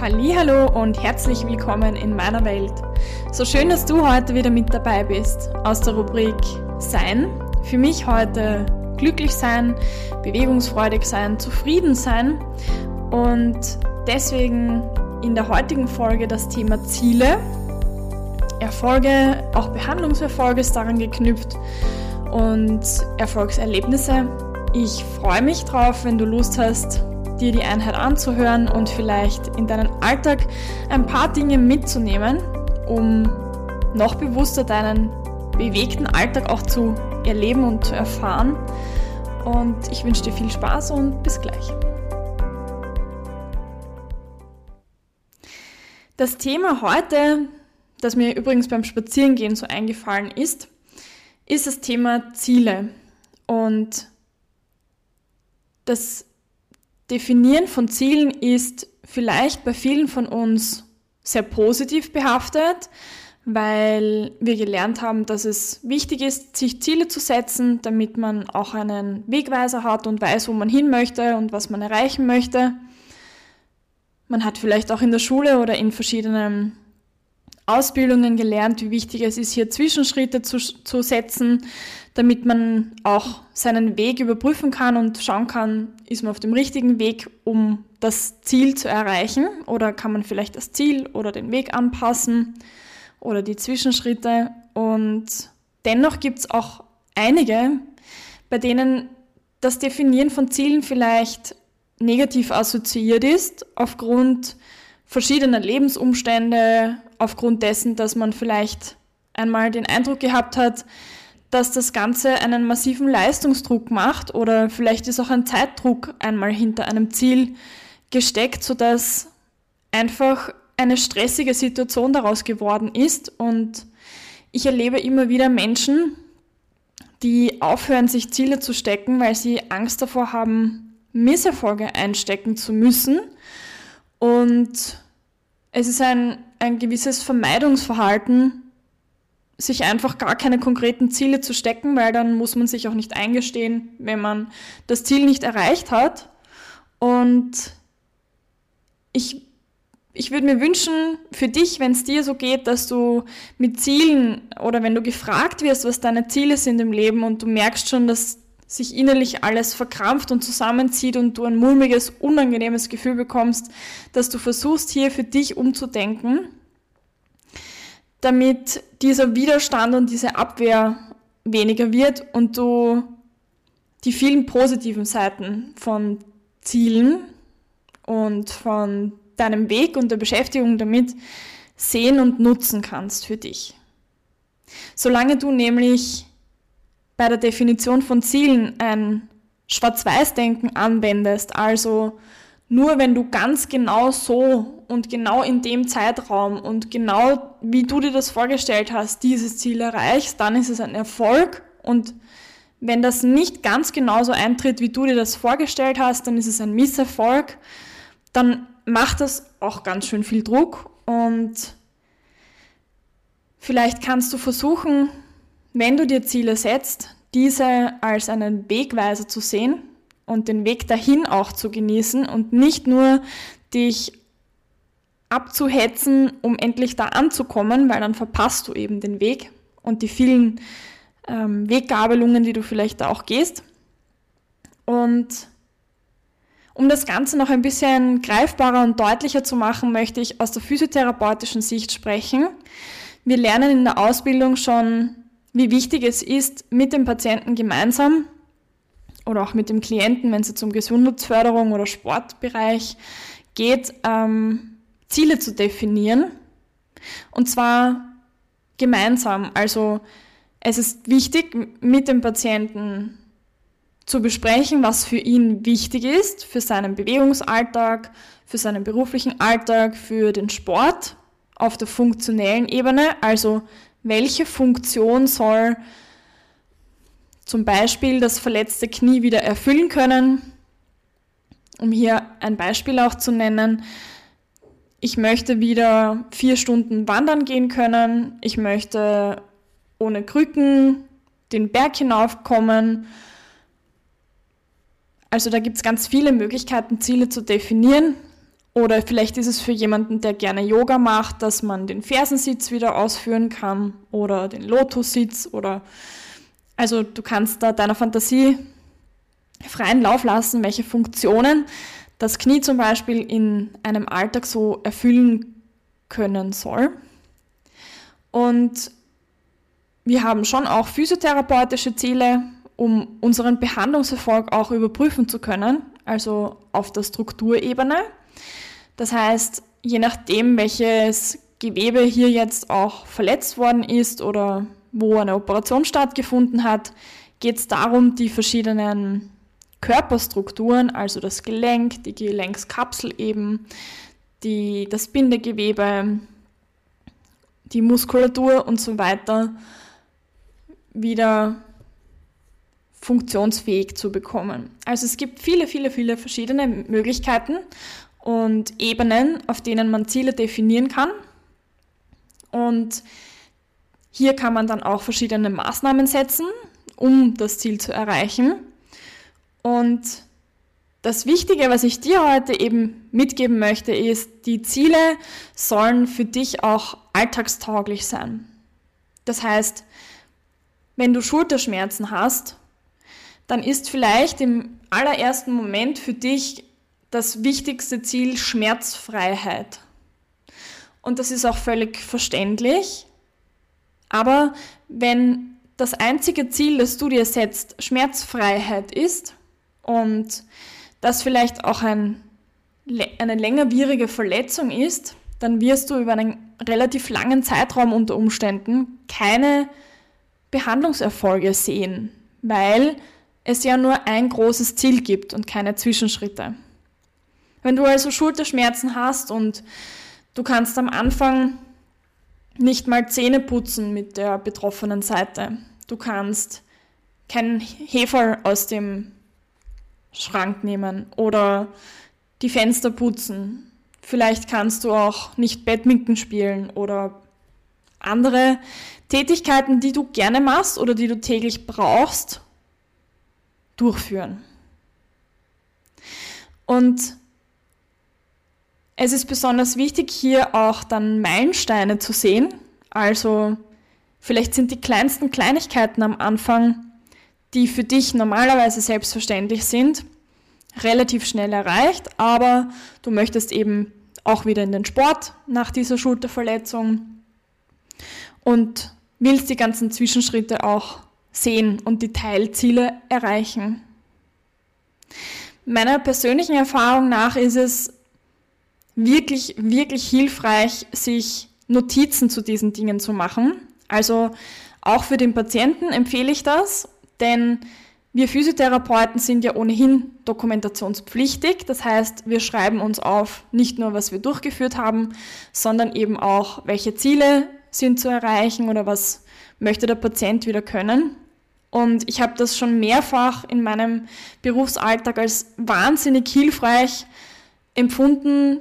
Hallo und herzlich willkommen in meiner Welt. So schön, dass du heute wieder mit dabei bist aus der Rubrik Sein. Für mich heute glücklich sein, bewegungsfreudig sein, zufrieden sein und deswegen in der heutigen Folge das Thema Ziele, Erfolge, auch Behandlungserfolge ist daran geknüpft und Erfolgserlebnisse. Ich freue mich drauf, wenn du Lust hast, dir die Einheit anzuhören und vielleicht in deinen Alltag ein paar Dinge mitzunehmen, um noch bewusster deinen bewegten Alltag auch zu erleben und zu erfahren. Und ich wünsche dir viel Spaß und bis gleich. Das Thema heute, das mir übrigens beim Spazierengehen so eingefallen ist, ist das Thema Ziele. Und das Definieren von Zielen ist vielleicht bei vielen von uns sehr positiv behaftet, weil wir gelernt haben, dass es wichtig ist, sich Ziele zu setzen, damit man auch einen Wegweiser hat und weiß, wo man hin möchte und was man erreichen möchte. Man hat vielleicht auch in der Schule oder in verschiedenen Ausbildungen gelernt, wie wichtig es ist, hier Zwischenschritte zu, zu setzen, damit man auch seinen Weg überprüfen kann und schauen kann, ist man auf dem richtigen Weg, um das Ziel zu erreichen oder kann man vielleicht das Ziel oder den Weg anpassen oder die Zwischenschritte. Und dennoch gibt es auch einige, bei denen das Definieren von Zielen vielleicht negativ assoziiert ist, aufgrund verschiedener Lebensumstände, aufgrund dessen, dass man vielleicht einmal den Eindruck gehabt hat, dass das Ganze einen massiven Leistungsdruck macht oder vielleicht ist auch ein Zeitdruck einmal hinter einem Ziel gesteckt, sodass einfach eine stressige Situation daraus geworden ist. Und ich erlebe immer wieder Menschen, die aufhören, sich Ziele zu stecken, weil sie Angst davor haben, Misserfolge einstecken zu müssen. Und es ist ein ein gewisses Vermeidungsverhalten, sich einfach gar keine konkreten Ziele zu stecken, weil dann muss man sich auch nicht eingestehen, wenn man das Ziel nicht erreicht hat. Und ich, ich würde mir wünschen für dich, wenn es dir so geht, dass du mit Zielen oder wenn du gefragt wirst, was deine Ziele sind im Leben und du merkst schon, dass sich innerlich alles verkrampft und zusammenzieht und du ein mulmiges, unangenehmes Gefühl bekommst, dass du versuchst hier für dich umzudenken, damit dieser Widerstand und diese Abwehr weniger wird und du die vielen positiven Seiten von Zielen und von deinem Weg und der Beschäftigung damit sehen und nutzen kannst für dich. Solange du nämlich bei der Definition von Zielen ein Schwarz-Weiß-Denken anwendest, also nur wenn du ganz genau so und genau in dem Zeitraum und genau wie du dir das vorgestellt hast, dieses Ziel erreichst, dann ist es ein Erfolg. Und wenn das nicht ganz genauso eintritt, wie du dir das vorgestellt hast, dann ist es ein Misserfolg, dann macht das auch ganz schön viel Druck. Und vielleicht kannst du versuchen, wenn du dir Ziele setzt, diese als einen Wegweiser zu sehen und den Weg dahin auch zu genießen und nicht nur dich abzuhetzen, um endlich da anzukommen, weil dann verpasst du eben den Weg und die vielen ähm, Weggabelungen, die du vielleicht da auch gehst. Und um das Ganze noch ein bisschen greifbarer und deutlicher zu machen, möchte ich aus der physiotherapeutischen Sicht sprechen. Wir lernen in der Ausbildung schon wie wichtig es ist, mit dem Patienten gemeinsam oder auch mit dem Klienten, wenn es jetzt um Gesundheitsförderung oder Sportbereich geht, ähm, Ziele zu definieren. Und zwar gemeinsam. Also es ist wichtig, mit dem Patienten zu besprechen, was für ihn wichtig ist, für seinen Bewegungsalltag, für seinen beruflichen Alltag, für den Sport auf der funktionellen Ebene. Also welche Funktion soll zum Beispiel das verletzte Knie wieder erfüllen können. Um hier ein Beispiel auch zu nennen, ich möchte wieder vier Stunden wandern gehen können, ich möchte ohne Krücken den Berg hinaufkommen. Also da gibt es ganz viele Möglichkeiten, Ziele zu definieren Oder vielleicht ist es für jemanden, der gerne Yoga macht, dass man den Fersensitz wieder ausführen kann oder den Lotussitz oder also du kannst da deiner Fantasie freien Lauf lassen, welche Funktionen das Knie zum Beispiel in einem Alltag so erfüllen können soll. Und wir haben schon auch physiotherapeutische Ziele, um unseren Behandlungserfolg auch überprüfen zu können, also auf der Strukturebene. Das heißt, je nachdem, welches Gewebe hier jetzt auch verletzt worden ist oder wo eine Operation stattgefunden hat, geht es darum, die verschiedenen Körperstrukturen, also das Gelenk, die Gelenkskapsel eben, die, das Bindegewebe, die Muskulatur und so weiter wieder funktionsfähig zu bekommen. Also es gibt viele, viele, viele verschiedene Möglichkeiten und Ebenen, auf denen man Ziele definieren kann. Und hier kann man dann auch verschiedene Maßnahmen setzen, um das Ziel zu erreichen. Und das Wichtige, was ich dir heute eben mitgeben möchte, ist, die Ziele sollen für dich auch alltagstauglich sein. Das heißt, wenn du Schulterschmerzen hast, dann ist vielleicht im allerersten Moment für dich das wichtigste Ziel Schmerzfreiheit. Und das ist auch völlig verständlich. Aber wenn das einzige Ziel, das du dir setzt, Schmerzfreiheit ist und das vielleicht auch ein, eine längerwierige Verletzung ist, dann wirst du über einen relativ langen Zeitraum unter Umständen keine Behandlungserfolge sehen, weil es ja nur ein großes Ziel gibt und keine Zwischenschritte. Wenn du also Schulterschmerzen hast und du kannst am Anfang nicht mal Zähne putzen mit der betroffenen Seite, du kannst keinen Heferl aus dem Schrank nehmen oder die Fenster putzen. Vielleicht kannst du auch nicht Badminton spielen oder andere Tätigkeiten, die du gerne machst oder die du täglich brauchst, durchführen. Und es ist besonders wichtig, hier auch dann Meilensteine zu sehen. Also vielleicht sind die kleinsten Kleinigkeiten am Anfang, die für dich normalerweise selbstverständlich sind, relativ schnell erreicht, aber du möchtest eben auch wieder in den Sport nach dieser Schulterverletzung und willst die ganzen Zwischenschritte auch sehen und die Teilziele erreichen. Meiner persönlichen Erfahrung nach ist es wirklich, wirklich hilfreich, sich Notizen zu diesen Dingen zu machen. Also auch für den Patienten empfehle ich das, denn wir Physiotherapeuten sind ja ohnehin dokumentationspflichtig. Das heißt, wir schreiben uns auf nicht nur, was wir durchgeführt haben, sondern eben auch, welche Ziele sind zu erreichen oder was möchte der Patient wieder können. Und ich habe das schon mehrfach in meinem Berufsalltag als wahnsinnig hilfreich empfunden,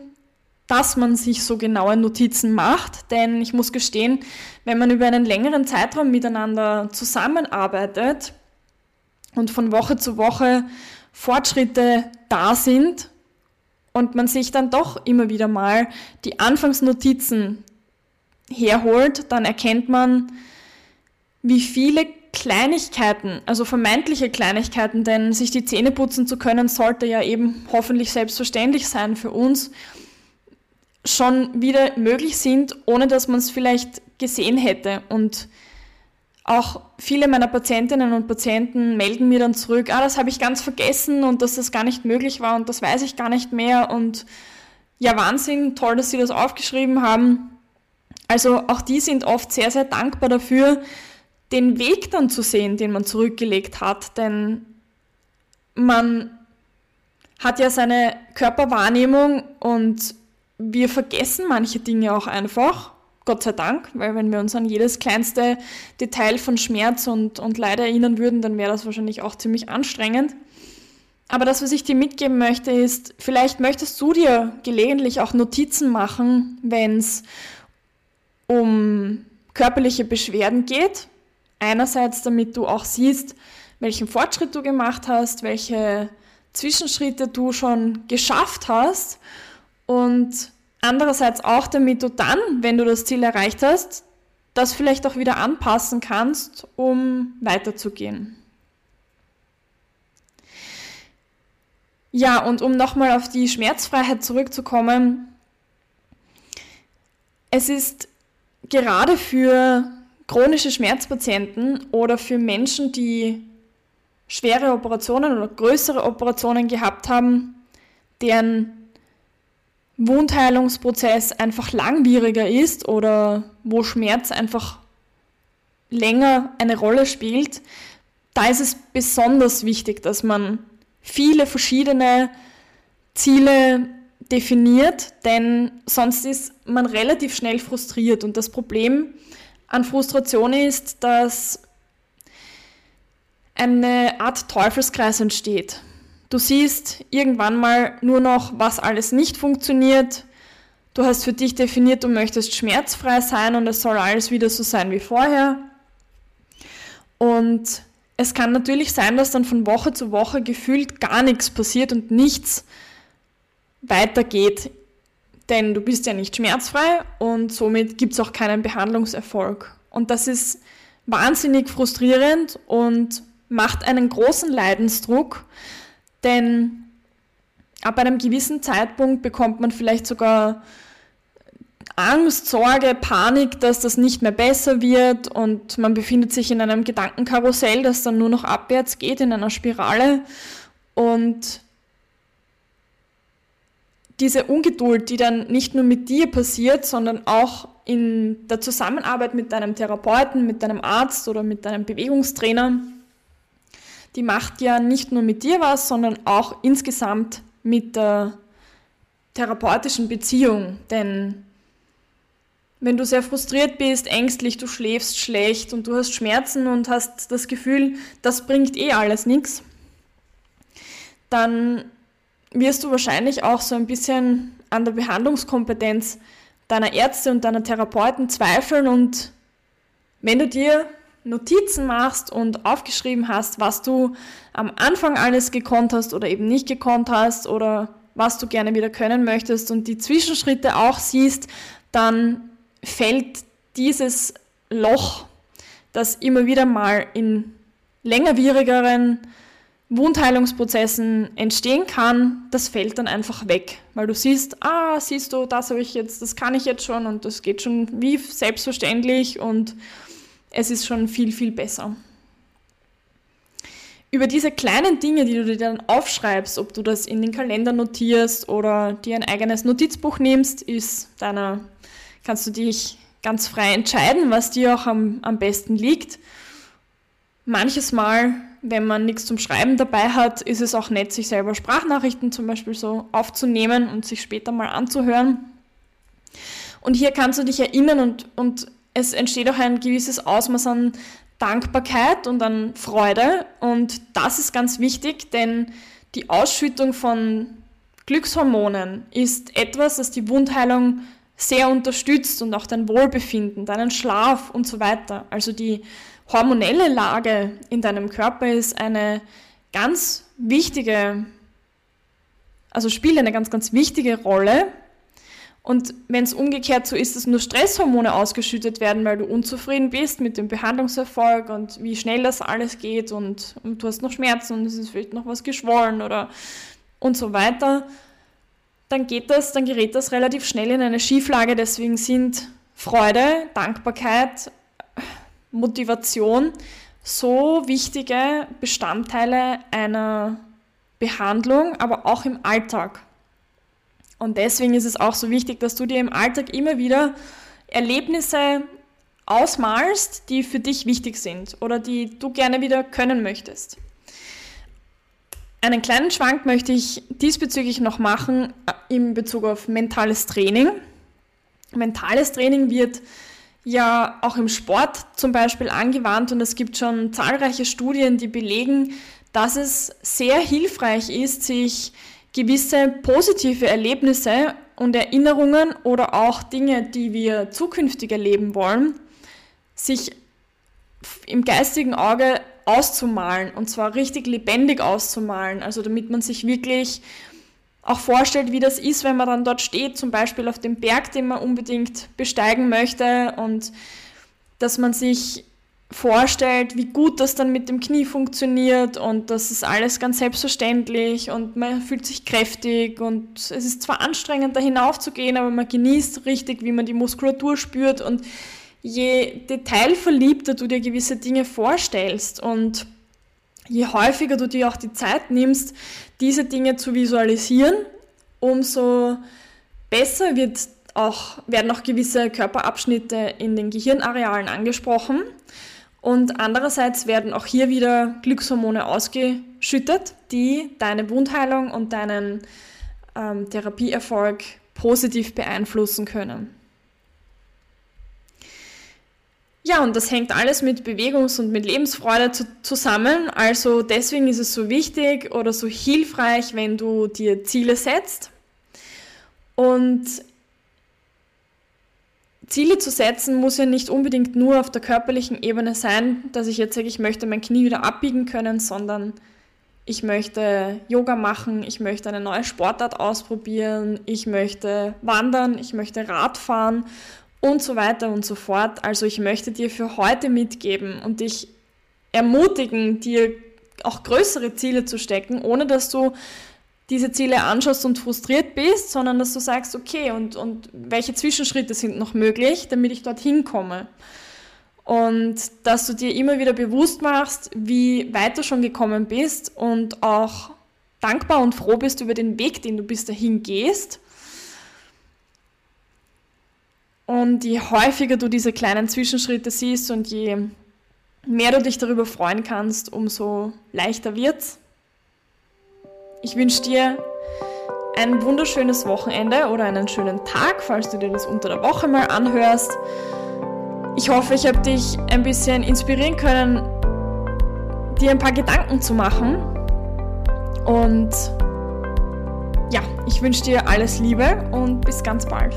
dass man sich so genaue Notizen macht. Denn ich muss gestehen, wenn man über einen längeren Zeitraum miteinander zusammenarbeitet und von Woche zu Woche Fortschritte da sind und man sich dann doch immer wieder mal die Anfangsnotizen herholt, dann erkennt man, wie viele Kleinigkeiten, also vermeintliche Kleinigkeiten, denn sich die Zähne putzen zu können, sollte ja eben hoffentlich selbstverständlich sein für uns, schon wieder möglich sind, ohne dass man es vielleicht gesehen hätte. Und auch viele meiner Patientinnen und Patienten melden mir dann zurück, ah, das habe ich ganz vergessen und dass das gar nicht möglich war und das weiß ich gar nicht mehr. Und ja, Wahnsinn, toll, dass Sie das aufgeschrieben haben. Also auch die sind oft sehr, sehr dankbar dafür, den Weg dann zu sehen, den man zurückgelegt hat. Denn man hat ja seine Körperwahrnehmung und wir vergessen manche Dinge auch einfach. Gott sei Dank, weil wenn wir uns an jedes kleinste Detail von Schmerz und, und Leid erinnern würden, dann wäre das wahrscheinlich auch ziemlich anstrengend. Aber das, was ich dir mitgeben möchte, ist, vielleicht möchtest du dir gelegentlich auch Notizen machen, wenn es um körperliche Beschwerden geht. Einerseits, damit du auch siehst, welchen Fortschritt du gemacht hast, welche Zwischenschritte du schon geschafft hast Und andererseits auch, damit du dann, wenn du das Ziel erreicht hast, das vielleicht auch wieder anpassen kannst, um weiterzugehen. Ja, und um nochmal auf die Schmerzfreiheit zurückzukommen, es ist gerade für chronische Schmerzpatienten oder für Menschen, die schwere Operationen oder größere Operationen gehabt haben, deren Wundheilungsprozess einfach langwieriger ist oder wo Schmerz einfach länger eine Rolle spielt, da ist es besonders wichtig, dass man viele verschiedene Ziele definiert, denn sonst ist man relativ schnell frustriert. Und das Problem an Frustration ist, dass eine Art Teufelskreis entsteht. Du siehst irgendwann mal nur noch, was alles nicht funktioniert. Du hast für dich definiert, du möchtest schmerzfrei sein und es soll alles wieder so sein wie vorher. Und es kann natürlich sein, dass dann von Woche zu Woche gefühlt gar nichts passiert und nichts weitergeht. Denn du bist ja nicht schmerzfrei und somit gibt es auch keinen Behandlungserfolg. Und das ist wahnsinnig frustrierend und macht einen großen Leidensdruck, denn ab einem gewissen Zeitpunkt bekommt man vielleicht sogar Angst, Sorge, Panik, dass das nicht mehr besser wird und man befindet sich in einem Gedankenkarussell, das dann nur noch abwärts geht, in einer Spirale. Und diese Ungeduld, die dann nicht nur mit dir passiert, sondern auch in der Zusammenarbeit mit deinem Therapeuten, mit deinem Arzt oder mit deinem Bewegungstrainer, die macht ja nicht nur mit dir was, sondern auch insgesamt mit der therapeutischen Beziehung. Denn wenn du sehr frustriert bist, ängstlich, du schläfst schlecht und du hast Schmerzen und hast das Gefühl, das bringt eh alles nichts, dann wirst du wahrscheinlich auch so ein bisschen an der Behandlungskompetenz deiner Ärzte und deiner Therapeuten zweifeln und wenn du dir Notizen machst und aufgeschrieben hast, was du am Anfang alles gekonnt hast oder eben nicht gekonnt hast oder was du gerne wieder können möchtest und die Zwischenschritte auch siehst, dann fällt dieses Loch, das immer wieder mal in längerwierigeren Wundheilungsprozessen entstehen kann, das fällt dann einfach weg, weil du siehst, ah, siehst du, das habe ich jetzt, das kann ich jetzt schon und das geht schon wie selbstverständlich und es ist schon viel, viel besser. Über diese kleinen Dinge, die du dir dann aufschreibst, ob du das in den Kalender notierst oder dir ein eigenes Notizbuch nimmst, ist deiner kannst du dich ganz frei entscheiden, was dir auch am, am besten liegt. Manches Mal, wenn man nichts zum Schreiben dabei hat, ist es auch nett, sich selber Sprachnachrichten zum Beispiel so aufzunehmen und sich später mal anzuhören. Und hier kannst du dich erinnern und, und es entsteht auch ein gewisses Ausmaß an Dankbarkeit und an Freude. Und das ist ganz wichtig, denn die Ausschüttung von Glückshormonen ist etwas, das die Wundheilung sehr unterstützt und auch dein Wohlbefinden, deinen Schlaf und so weiter. Also die hormonelle Lage in deinem Körper ist eine ganz wichtige, also spielt eine ganz, ganz wichtige Rolle. Und wenn es umgekehrt so ist, dass nur Stresshormone ausgeschüttet werden, weil du unzufrieden bist mit dem Behandlungserfolg und wie schnell das alles geht und, und du hast noch Schmerzen und es ist vielleicht noch was geschwollen oder und so weiter, dann geht das, dann gerät das relativ schnell in eine Schieflage. Deswegen sind Freude, Dankbarkeit, Motivation so wichtige Bestandteile einer Behandlung, aber auch im Alltag. Und deswegen ist es auch so wichtig, dass du dir im Alltag immer wieder Erlebnisse ausmalst, die für dich wichtig sind oder die du gerne wieder können möchtest. Einen kleinen Schwank möchte ich diesbezüglich noch machen äh, in Bezug auf mentales Training. Mentales Training wird ja auch im Sport zum Beispiel angewandt und es gibt schon zahlreiche Studien, die belegen, dass es sehr hilfreich ist, sich gewisse positive Erlebnisse und Erinnerungen oder auch Dinge, die wir zukünftig erleben wollen, sich im geistigen Auge auszumalen und zwar richtig lebendig auszumalen, also damit man sich wirklich auch vorstellt, wie das ist, wenn man dann dort steht, zum Beispiel auf dem Berg, den man unbedingt besteigen möchte und dass man sich vorstellt, wie gut das dann mit dem Knie funktioniert und das ist alles ganz selbstverständlich und man fühlt sich kräftig und es ist zwar anstrengend, da hinaufzugehen, aber man genießt richtig, wie man die Muskulatur spürt und je detailverliebter du dir gewisse Dinge vorstellst und je häufiger du dir auch die Zeit nimmst, diese Dinge zu visualisieren, umso besser wird auch, werden auch gewisse Körperabschnitte in den Gehirnarealen angesprochen. Und andererseits werden auch hier wieder Glückshormone ausgeschüttet, die deine Wundheilung und deinen ähm, Therapieerfolg positiv beeinflussen können. Ja, und das hängt alles mit Bewegungs- und mit Lebensfreude zu, zusammen. Also deswegen ist es so wichtig oder so hilfreich, wenn du dir Ziele setzt. Und Ziele zu setzen muss ja nicht unbedingt nur auf der körperlichen Ebene sein, dass ich jetzt sage, ich möchte mein Knie wieder abbiegen können, sondern ich möchte Yoga machen, ich möchte eine neue Sportart ausprobieren, ich möchte wandern, ich möchte Radfahren und so weiter und so fort. Also ich möchte dir für heute mitgeben und dich ermutigen, dir auch größere Ziele zu stecken, ohne dass du diese Ziele anschaust und frustriert bist, sondern dass du sagst, okay, und, und welche Zwischenschritte sind noch möglich, damit ich dorthin komme. Und dass du dir immer wieder bewusst machst, wie weit du schon gekommen bist und auch dankbar und froh bist über den Weg, den du bis dahin gehst und je häufiger du diese kleinen Zwischenschritte siehst und je mehr du dich darüber freuen kannst, umso leichter wird's. Ich wünsche dir ein wunderschönes Wochenende oder einen schönen Tag, falls du dir das unter der Woche mal anhörst. Ich hoffe, ich habe dich ein bisschen inspirieren können, dir ein paar Gedanken zu machen. Und ja, ich wünsche dir alles Liebe und bis ganz bald.